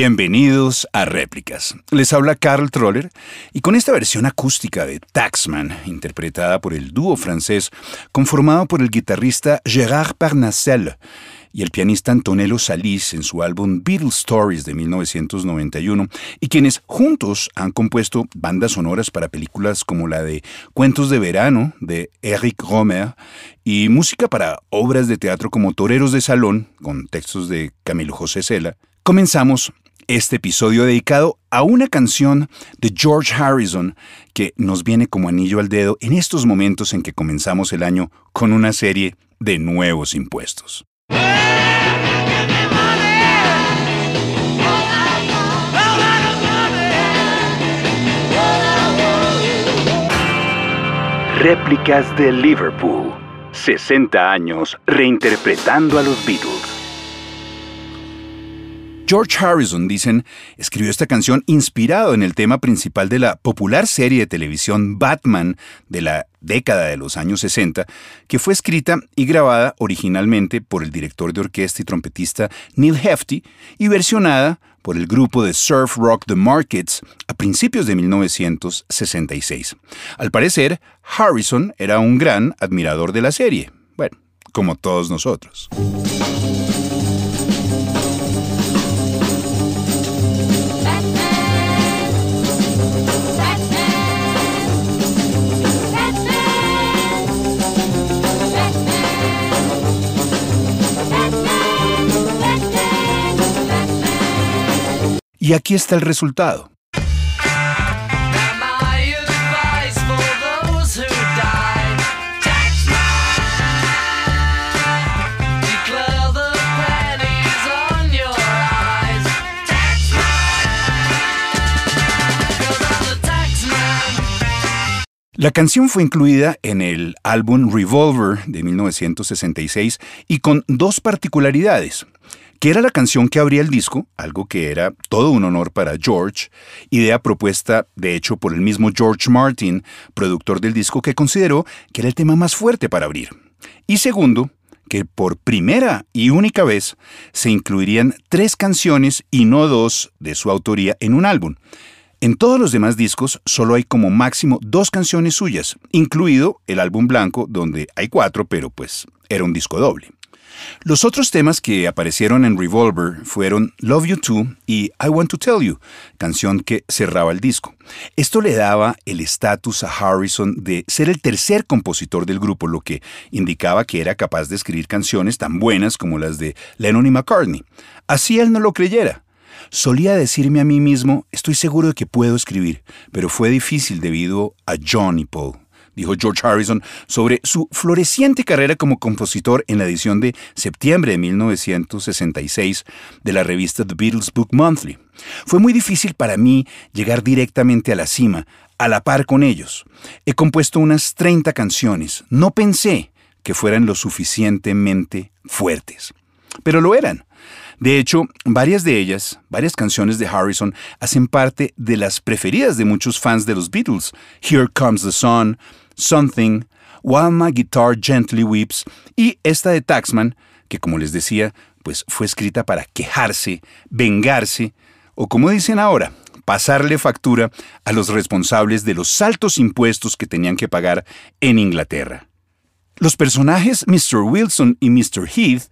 Bienvenidos a Réplicas. Les habla Carl Troller y con esta versión acústica de Taxman, interpretada por el dúo francés conformado por el guitarrista Gérard Parnassel y el pianista Antonello Salís en su álbum Beatles Stories de 1991, y quienes juntos han compuesto bandas sonoras para películas como la de Cuentos de Verano de Eric Romer y música para obras de teatro como Toreros de Salón, con textos de Camilo José Cela, comenzamos este episodio dedicado a una canción de George Harrison que nos viene como anillo al dedo en estos momentos en que comenzamos el año con una serie de nuevos impuestos. Réplicas de Liverpool. 60 años reinterpretando a los Beatles. George Harrison, dicen, escribió esta canción inspirado en el tema principal de la popular serie de televisión Batman de la década de los años 60, que fue escrita y grabada originalmente por el director de orquesta y trompetista Neil Hefti y versionada por el grupo de surf rock The Markets a principios de 1966. Al parecer, Harrison era un gran admirador de la serie, bueno, como todos nosotros. Y aquí está el resultado. La canción fue incluida en el álbum Revolver de 1966 y con dos particularidades que era la canción que abría el disco, algo que era todo un honor para George, idea propuesta de hecho por el mismo George Martin, productor del disco, que consideró que era el tema más fuerte para abrir. Y segundo, que por primera y única vez se incluirían tres canciones y no dos de su autoría en un álbum. En todos los demás discos solo hay como máximo dos canciones suyas, incluido el álbum blanco donde hay cuatro, pero pues era un disco doble. Los otros temas que aparecieron en Revolver fueron Love You Too y I Want to Tell You, canción que cerraba el disco. Esto le daba el estatus a Harrison de ser el tercer compositor del grupo, lo que indicaba que era capaz de escribir canciones tan buenas como las de Lennon y McCartney. Así él no lo creyera. Solía decirme a mí mismo, estoy seguro de que puedo escribir, pero fue difícil debido a John y Paul dijo George Harrison sobre su floreciente carrera como compositor en la edición de septiembre de 1966 de la revista The Beatles Book Monthly. Fue muy difícil para mí llegar directamente a la cima, a la par con ellos. He compuesto unas 30 canciones. No pensé que fueran lo suficientemente fuertes. Pero lo eran. De hecho, varias de ellas, varias canciones de Harrison, hacen parte de las preferidas de muchos fans de los Beatles. Here Comes the Sun, Something, While My Guitar Gently Weeps y esta de Taxman, que como les decía, pues fue escrita para quejarse, vengarse o como dicen ahora, pasarle factura a los responsables de los altos impuestos que tenían que pagar en Inglaterra. Los personajes Mr. Wilson y Mr. Heath,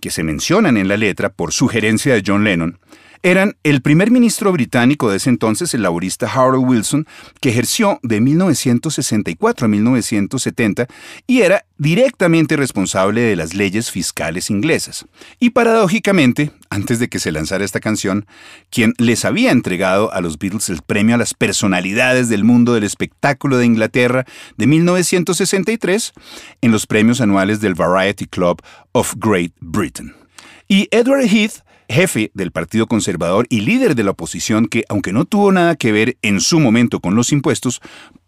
que se mencionan en la letra por sugerencia de John Lennon, eran el primer ministro británico de ese entonces, el laborista Harold Wilson, que ejerció de 1964 a 1970 y era directamente responsable de las leyes fiscales inglesas. Y paradójicamente, antes de que se lanzara esta canción, quien les había entregado a los Beatles el premio a las personalidades del mundo del espectáculo de Inglaterra de 1963 en los premios anuales del Variety Club of Great Britain. Y Edward Heath jefe del Partido Conservador y líder de la oposición que, aunque no tuvo nada que ver en su momento con los impuestos,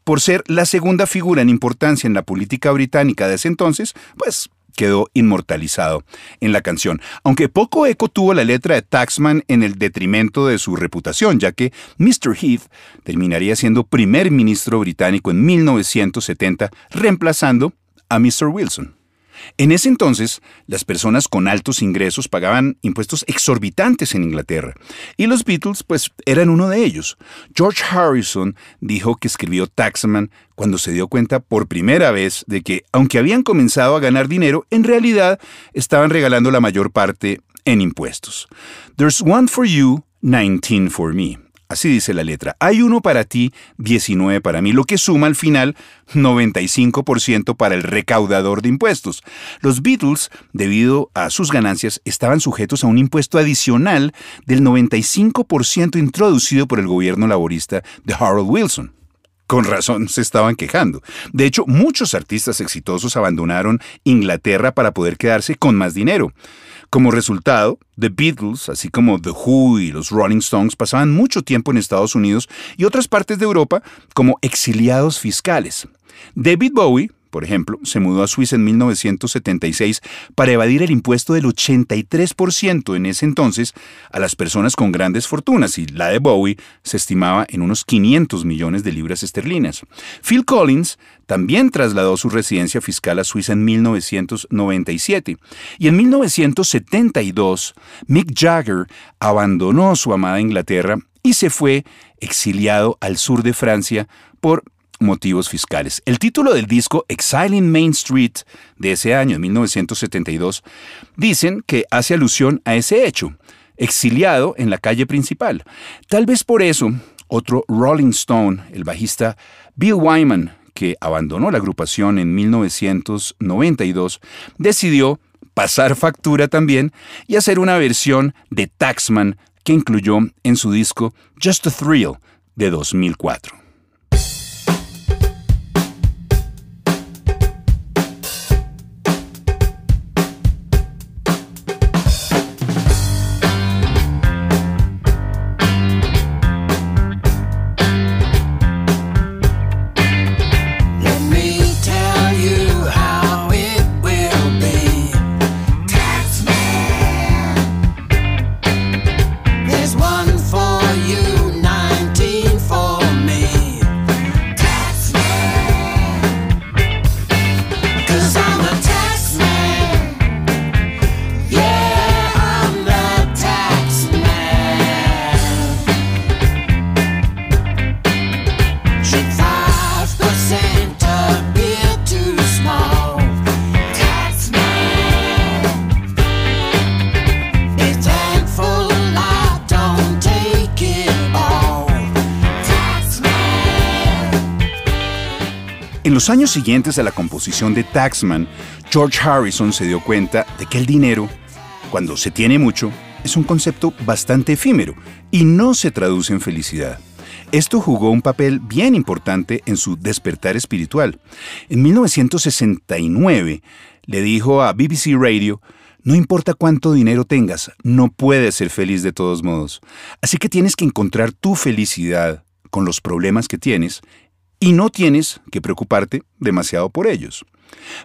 por ser la segunda figura en importancia en la política británica de ese entonces, pues quedó inmortalizado en la canción, aunque poco eco tuvo la letra de Taxman en el detrimento de su reputación, ya que Mr. Heath terminaría siendo primer ministro británico en 1970, reemplazando a Mr. Wilson. En ese entonces, las personas con altos ingresos pagaban impuestos exorbitantes en Inglaterra, y los Beatles, pues, eran uno de ellos. George Harrison dijo que escribió Taxman cuando se dio cuenta por primera vez de que, aunque habían comenzado a ganar dinero, en realidad estaban regalando la mayor parte en impuestos. There's one for you, 19 for me. Así dice la letra. Hay uno para ti, 19 para mí, lo que suma al final 95% para el recaudador de impuestos. Los Beatles, debido a sus ganancias, estaban sujetos a un impuesto adicional del 95% introducido por el gobierno laborista de Harold Wilson. Con razón se estaban quejando. De hecho, muchos artistas exitosos abandonaron Inglaterra para poder quedarse con más dinero. Como resultado, The Beatles, así como The Who y los Rolling Stones, pasaban mucho tiempo en Estados Unidos y otras partes de Europa como exiliados fiscales. David Bowie, por ejemplo, se mudó a Suiza en 1976 para evadir el impuesto del 83% en ese entonces a las personas con grandes fortunas y la de Bowie se estimaba en unos 500 millones de libras esterlinas. Phil Collins también trasladó su residencia fiscal a Suiza en 1997 y en 1972 Mick Jagger abandonó su amada Inglaterra y se fue exiliado al sur de Francia por motivos fiscales. El título del disco Exiling Main Street de ese año, 1972, dicen que hace alusión a ese hecho, exiliado en la calle principal. Tal vez por eso, otro Rolling Stone, el bajista Bill Wyman, que abandonó la agrupación en 1992, decidió pasar factura también y hacer una versión de Taxman que incluyó en su disco Just a Thrill de 2004. Los años siguientes a la composición de Taxman, George Harrison se dio cuenta de que el dinero, cuando se tiene mucho, es un concepto bastante efímero y no se traduce en felicidad. Esto jugó un papel bien importante en su despertar espiritual. En 1969 le dijo a BBC Radio, no importa cuánto dinero tengas, no puedes ser feliz de todos modos. Así que tienes que encontrar tu felicidad con los problemas que tienes y no tienes que preocuparte demasiado por ellos.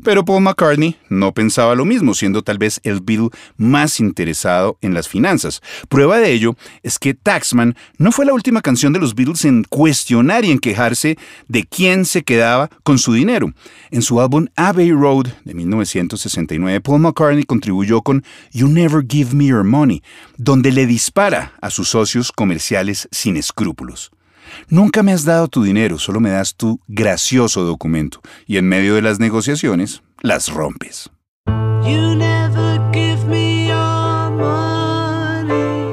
Pero Paul McCartney no pensaba lo mismo, siendo tal vez el Beatle más interesado en las finanzas. Prueba de ello es que Taxman no fue la última canción de los Beatles en cuestionar y en quejarse de quién se quedaba con su dinero. En su álbum Abbey Road de 1969, Paul McCartney contribuyó con You Never Give Me Your Money, donde le dispara a sus socios comerciales sin escrúpulos. Nunca me has dado tu dinero, solo me das tu gracioso documento. Y en medio de las negociaciones, las rompes. You never give me your money.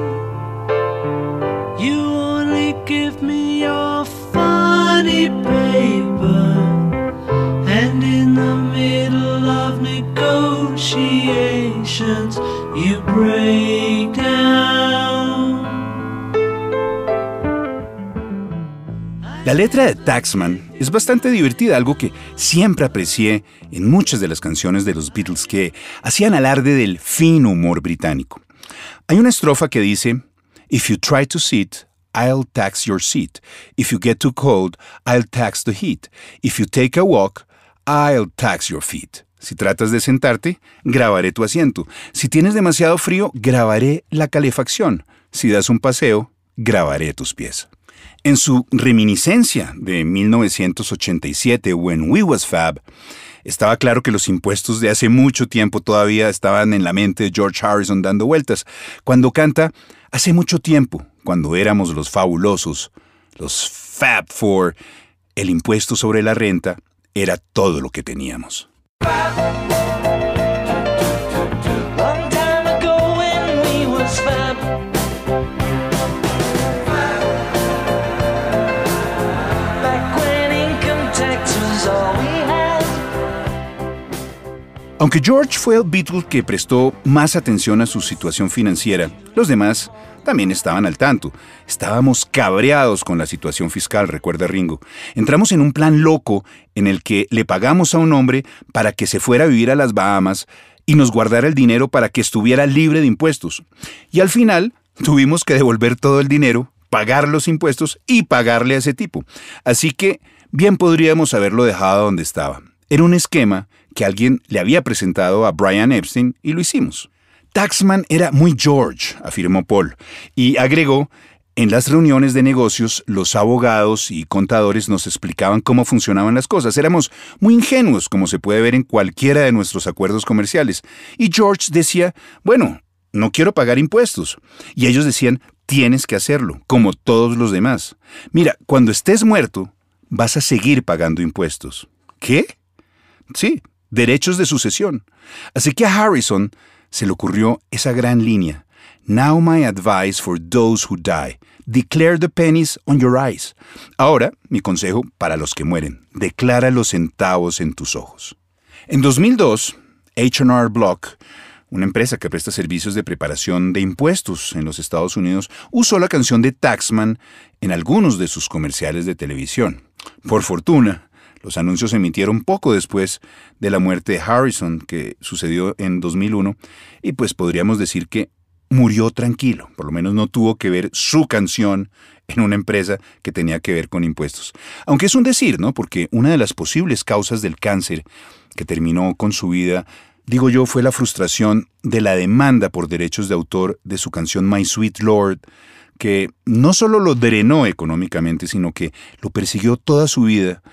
You only give me your funny paper. And in the middle of negotiations, you break La letra de Taxman es bastante divertida, algo que siempre aprecié en muchas de las canciones de los Beatles que hacían alarde del fino humor británico. Hay una estrofa que dice, If you try to sit, I'll tax your seat. If you get too cold, I'll tax the heat. If you take a walk, I'll tax your feet. Si tratas de sentarte, grabaré tu asiento. Si tienes demasiado frío, grabaré la calefacción. Si das un paseo, grabaré tus pies. En su reminiscencia de 1987, When We Was Fab, estaba claro que los impuestos de hace mucho tiempo todavía estaban en la mente de George Harrison dando vueltas, cuando canta Hace mucho tiempo, cuando éramos los fabulosos, los Fab Four, el impuesto sobre la renta era todo lo que teníamos. Aunque George fue el Beatle que prestó más atención a su situación financiera, los demás también estaban al tanto. Estábamos cabreados con la situación fiscal, recuerda Ringo. Entramos en un plan loco en el que le pagamos a un hombre para que se fuera a vivir a las Bahamas y nos guardara el dinero para que estuviera libre de impuestos. Y al final tuvimos que devolver todo el dinero, pagar los impuestos y pagarle a ese tipo. Así que bien podríamos haberlo dejado donde estaba. Era un esquema que alguien le había presentado a Brian Epstein y lo hicimos. Taxman era muy George, afirmó Paul, y agregó, en las reuniones de negocios los abogados y contadores nos explicaban cómo funcionaban las cosas. Éramos muy ingenuos, como se puede ver en cualquiera de nuestros acuerdos comerciales. Y George decía, bueno, no quiero pagar impuestos. Y ellos decían, tienes que hacerlo, como todos los demás. Mira, cuando estés muerto, vas a seguir pagando impuestos. ¿Qué? Sí, derechos de sucesión. Así que a Harrison se le ocurrió esa gran línea. Now my advice for those who die. Declare the pennies on your eyes. Ahora, mi consejo para los que mueren. Declara los centavos en tus ojos. En 2002, H&R Block, una empresa que presta servicios de preparación de impuestos en los Estados Unidos, usó la canción de Taxman en algunos de sus comerciales de televisión. Por fortuna, los anuncios se emitieron poco después de la muerte de Harrison, que sucedió en 2001, y pues podríamos decir que murió tranquilo, por lo menos no tuvo que ver su canción en una empresa que tenía que ver con impuestos. Aunque es un decir, ¿no? Porque una de las posibles causas del cáncer que terminó con su vida, digo yo, fue la frustración de la demanda por derechos de autor de su canción My Sweet Lord, que no solo lo drenó económicamente, sino que lo persiguió toda su vida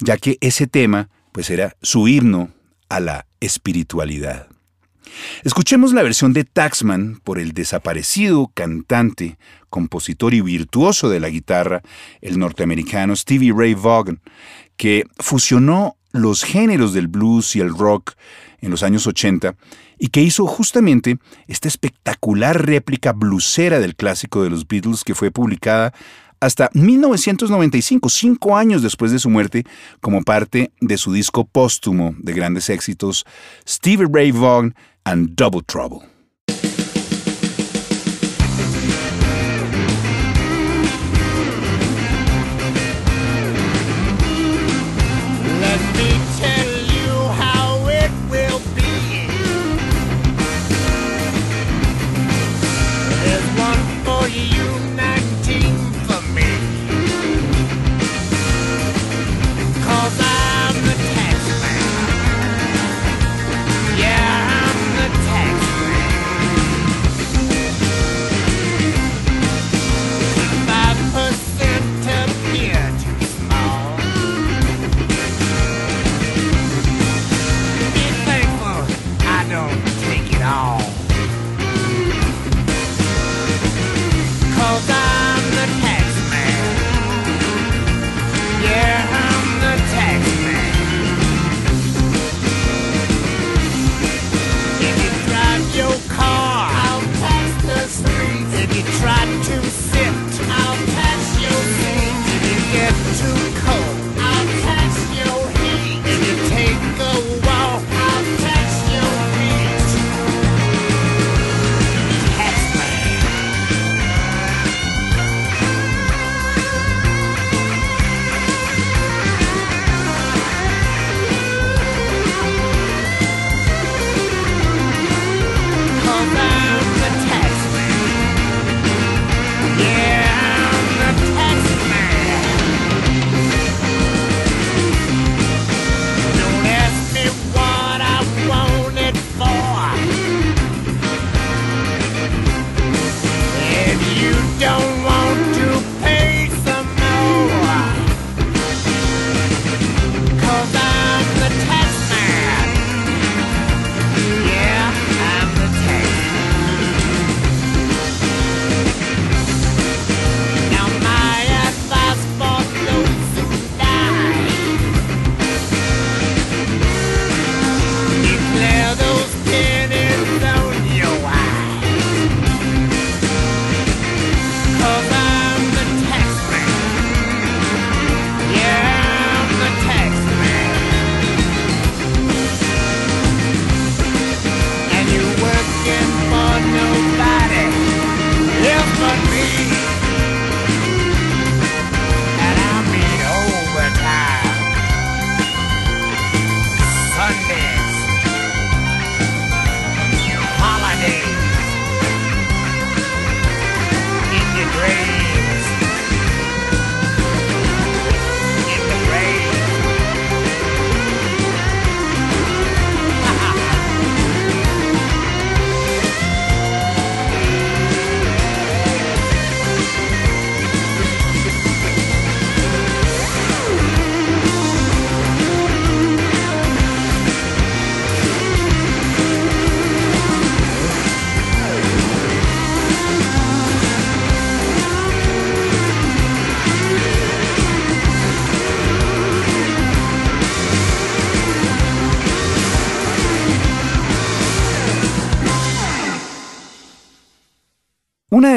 ya que ese tema pues era su himno a la espiritualidad. Escuchemos la versión de Taxman por el desaparecido cantante, compositor y virtuoso de la guitarra, el norteamericano Stevie Ray Vaughan, que fusionó los géneros del blues y el rock en los años 80 y que hizo justamente esta espectacular réplica blusera del clásico de los Beatles que fue publicada hasta 1995, cinco años después de su muerte, como parte de su disco póstumo de grandes éxitos Stevie Ray Vaughan and Double Trouble.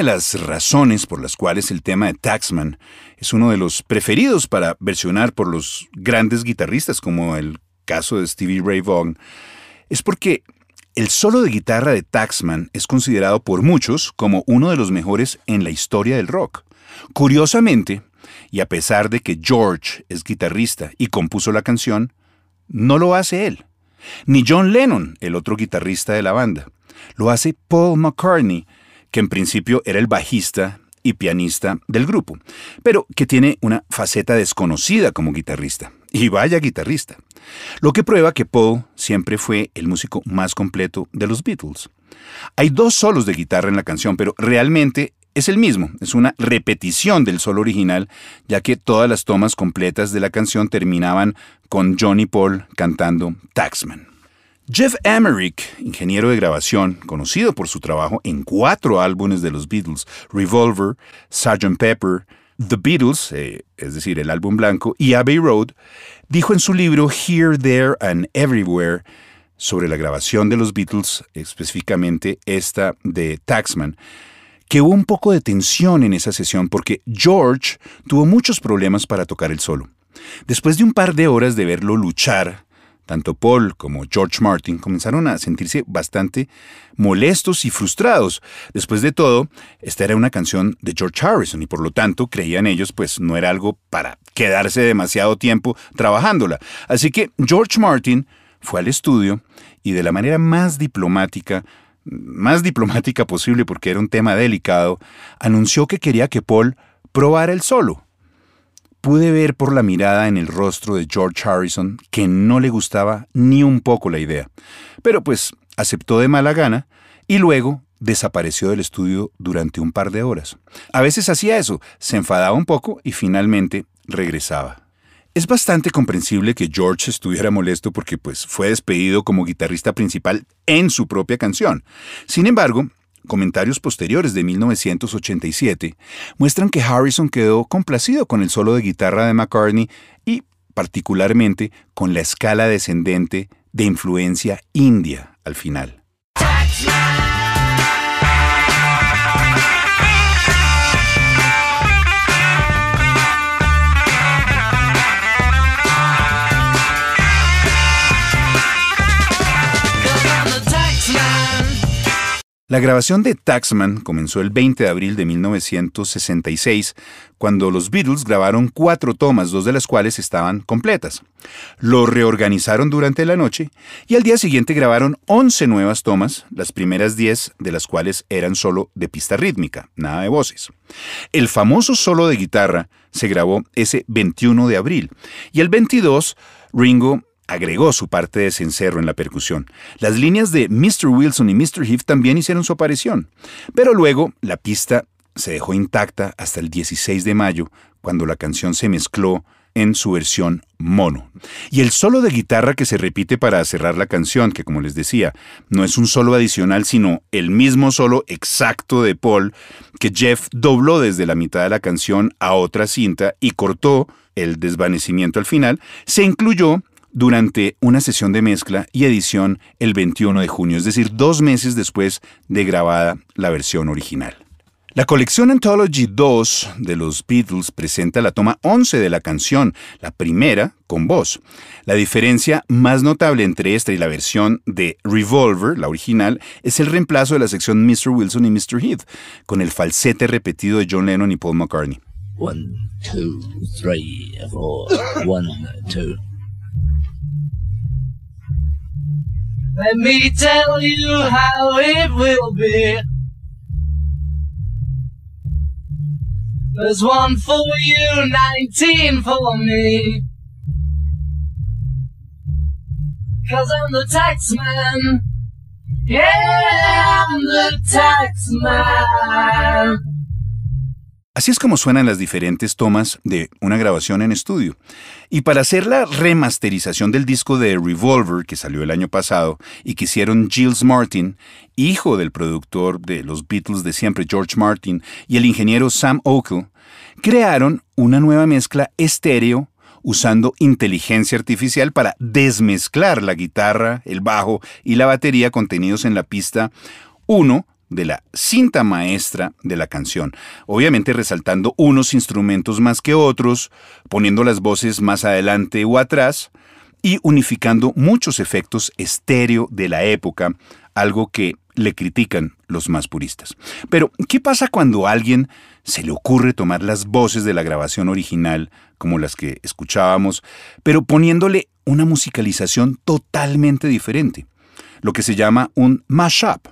Las razones por las cuales el tema de Taxman es uno de los preferidos para versionar por los grandes guitarristas, como el caso de Stevie Ray Vaughan, es porque el solo de guitarra de Taxman es considerado por muchos como uno de los mejores en la historia del rock. Curiosamente, y a pesar de que George es guitarrista y compuso la canción, no lo hace él, ni John Lennon, el otro guitarrista de la banda. Lo hace Paul McCartney, que en principio era el bajista y pianista del grupo, pero que tiene una faceta desconocida como guitarrista. Y vaya guitarrista. Lo que prueba que Paul siempre fue el músico más completo de los Beatles. Hay dos solos de guitarra en la canción, pero realmente es el mismo, es una repetición del solo original, ya que todas las tomas completas de la canción terminaban con Johnny Paul cantando Taxman. Jeff Emerick, ingeniero de grabación, conocido por su trabajo en cuatro álbumes de los Beatles, Revolver, Sgt. Pepper, The Beatles, eh, es decir, el álbum blanco, y Abbey Road, dijo en su libro Here, There and Everywhere sobre la grabación de los Beatles, específicamente esta de Taxman, que hubo un poco de tensión en esa sesión porque George tuvo muchos problemas para tocar el solo. Después de un par de horas de verlo luchar, tanto Paul como George Martin comenzaron a sentirse bastante molestos y frustrados. Después de todo, esta era una canción de George Harrison y por lo tanto creían ellos pues no era algo para quedarse demasiado tiempo trabajándola. Así que George Martin fue al estudio y de la manera más diplomática, más diplomática posible porque era un tema delicado, anunció que quería que Paul probara el solo pude ver por la mirada en el rostro de George Harrison que no le gustaba ni un poco la idea. Pero pues aceptó de mala gana y luego desapareció del estudio durante un par de horas. A veces hacía eso, se enfadaba un poco y finalmente regresaba. Es bastante comprensible que George estuviera molesto porque pues fue despedido como guitarrista principal en su propia canción. Sin embargo, Comentarios posteriores de 1987 muestran que Harrison quedó complacido con el solo de guitarra de McCartney y particularmente con la escala descendente de influencia india al final. La grabación de Taxman comenzó el 20 de abril de 1966, cuando los Beatles grabaron cuatro tomas, dos de las cuales estaban completas. Lo reorganizaron durante la noche y al día siguiente grabaron 11 nuevas tomas, las primeras 10 de las cuales eran solo de pista rítmica, nada de voces. El famoso solo de guitarra se grabó ese 21 de abril y el 22 Ringo agregó su parte de cencerro en la percusión. Las líneas de Mr. Wilson y Mr. Heath también hicieron su aparición, pero luego la pista se dejó intacta hasta el 16 de mayo, cuando la canción se mezcló en su versión mono. Y el solo de guitarra que se repite para cerrar la canción, que como les decía, no es un solo adicional, sino el mismo solo exacto de Paul, que Jeff dobló desde la mitad de la canción a otra cinta y cortó el desvanecimiento al final, se incluyó durante una sesión de mezcla y edición el 21 de junio, es decir, dos meses después de grabada la versión original. La colección Anthology 2 de los Beatles presenta la toma 11 de la canción, la primera con voz. La diferencia más notable entre esta y la versión de Revolver, la original, es el reemplazo de la sección Mr. Wilson y Mr. Heath, con el falsete repetido de John Lennon y Paul McCartney. One, two, three, four, one, two. Let me tell you how it will be. There's one for you, 19 for me. Cause I'm the tax man. Yeah, I'm the tax man. Así es como suenan las diferentes tomas de una grabación en estudio. Y para hacer la remasterización del disco de Revolver, que salió el año pasado, y que hicieron Gilles Martin, hijo del productor de los Beatles de siempre, George Martin, y el ingeniero Sam Okel, crearon una nueva mezcla estéreo usando inteligencia artificial para desmezclar la guitarra, el bajo y la batería contenidos en la pista 1 de la cinta maestra de la canción, obviamente resaltando unos instrumentos más que otros, poniendo las voces más adelante o atrás y unificando muchos efectos estéreo de la época, algo que le critican los más puristas. Pero, ¿qué pasa cuando a alguien se le ocurre tomar las voces de la grabación original, como las que escuchábamos, pero poniéndole una musicalización totalmente diferente? Lo que se llama un mashup.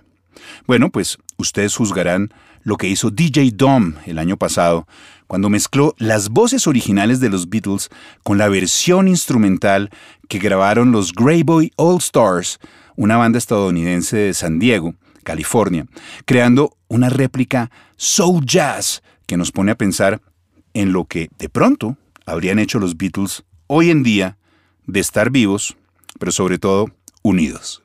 Bueno, pues ustedes juzgarán lo que hizo DJ Dom el año pasado, cuando mezcló las voces originales de los Beatles con la versión instrumental que grabaron los Greyboy All Stars, una banda estadounidense de San Diego, California, creando una réplica soul jazz que nos pone a pensar en lo que de pronto habrían hecho los Beatles hoy en día de estar vivos, pero sobre todo unidos.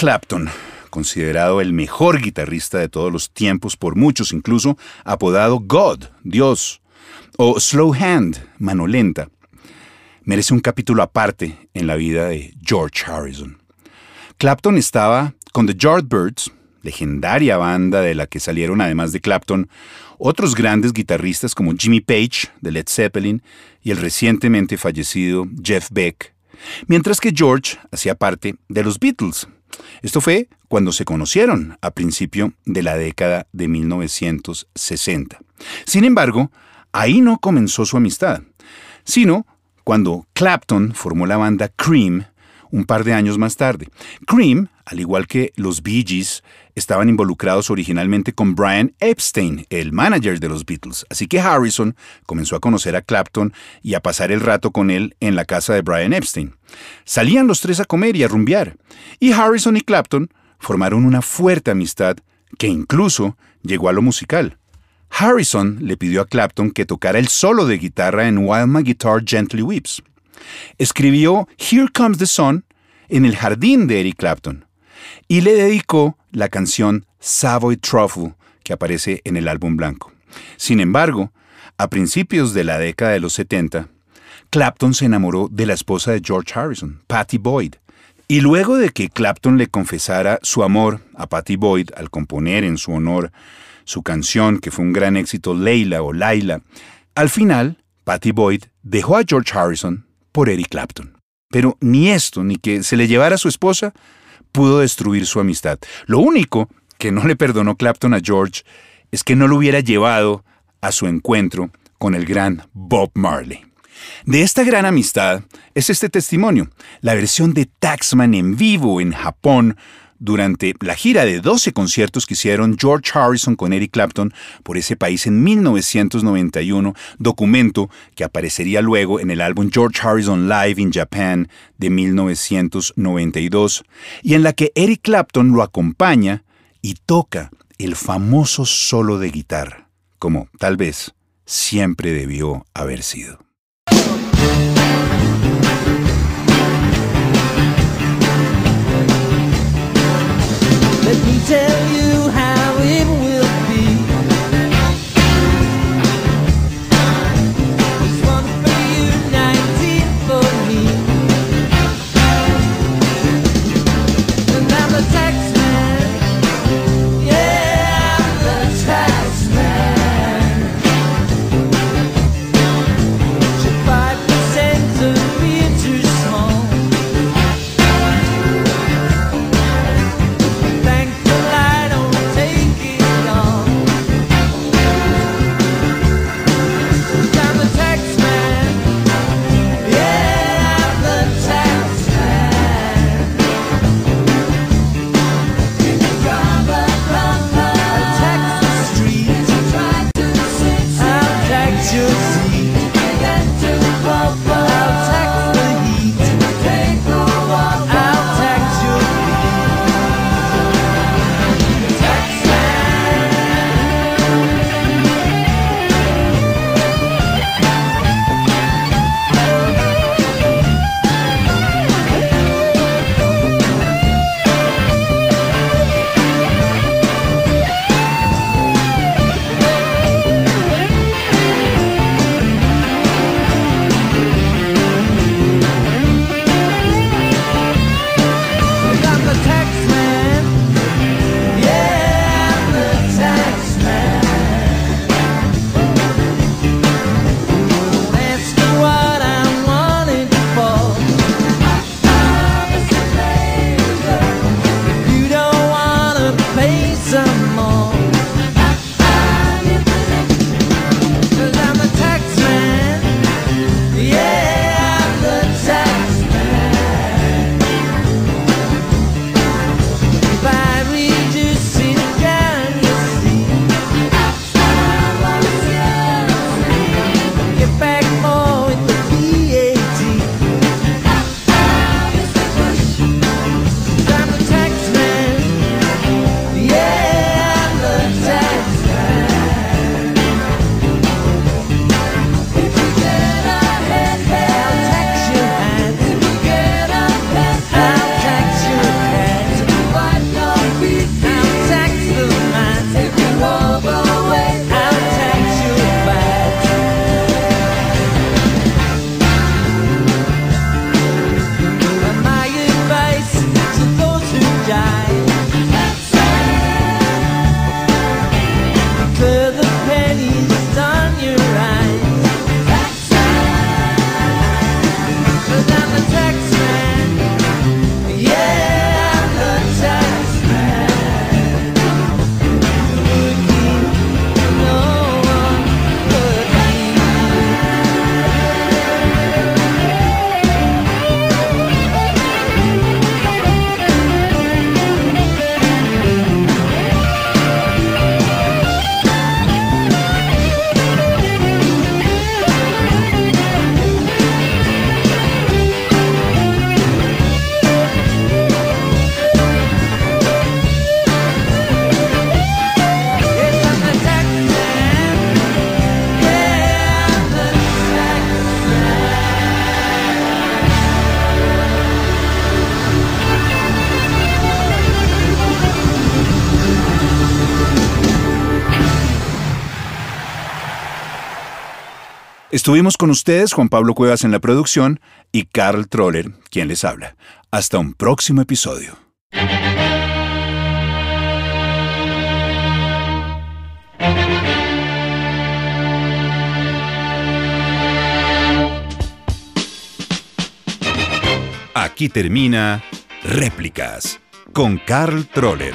Clapton, considerado el mejor guitarrista de todos los tiempos por muchos, incluso apodado God, Dios, o Slow Hand, mano lenta, merece un capítulo aparte en la vida de George Harrison. Clapton estaba con The Yardbirds, legendaria banda de la que salieron además de Clapton otros grandes guitarristas como Jimmy Page de Led Zeppelin y el recientemente fallecido Jeff Beck mientras que George hacía parte de los Beatles. Esto fue cuando se conocieron a principio de la década de 1960. Sin embargo, ahí no comenzó su amistad, sino cuando Clapton formó la banda Cream un par de años más tarde. Cream, al igual que los Bee Gees, estaban involucrados originalmente con Brian Epstein, el manager de los Beatles, así que Harrison comenzó a conocer a Clapton y a pasar el rato con él en la casa de Brian Epstein. Salían los tres a comer y a rumbear, y Harrison y Clapton formaron una fuerte amistad que incluso llegó a lo musical. Harrison le pidió a Clapton que tocara el solo de guitarra en While My Guitar Gently Weeps. Escribió Here Comes the Sun en el jardín de Eric Clapton y le dedicó la canción Savoy Truffle que aparece en el álbum blanco. Sin embargo, a principios de la década de los 70, Clapton se enamoró de la esposa de George Harrison, Patty Boyd. Y luego de que Clapton le confesara su amor a Patty Boyd al componer en su honor su canción que fue un gran éxito, Leila o Laila, al final, Patty Boyd dejó a George Harrison por Eric Clapton. Pero ni esto, ni que se le llevara a su esposa, pudo destruir su amistad. Lo único que no le perdonó Clapton a George es que no lo hubiera llevado a su encuentro con el gran Bob Marley. De esta gran amistad es este testimonio, la versión de Taxman en vivo en Japón durante la gira de 12 conciertos que hicieron George Harrison con Eric Clapton por ese país en 1991, documento que aparecería luego en el álbum George Harrison Live in Japan de 1992, y en la que Eric Clapton lo acompaña y toca el famoso solo de guitarra, como tal vez siempre debió haber sido. Let me tell you Estuvimos con ustedes, Juan Pablo Cuevas en la producción y Carl Troller, quien les habla. Hasta un próximo episodio. Aquí termina Réplicas con Carl Troller,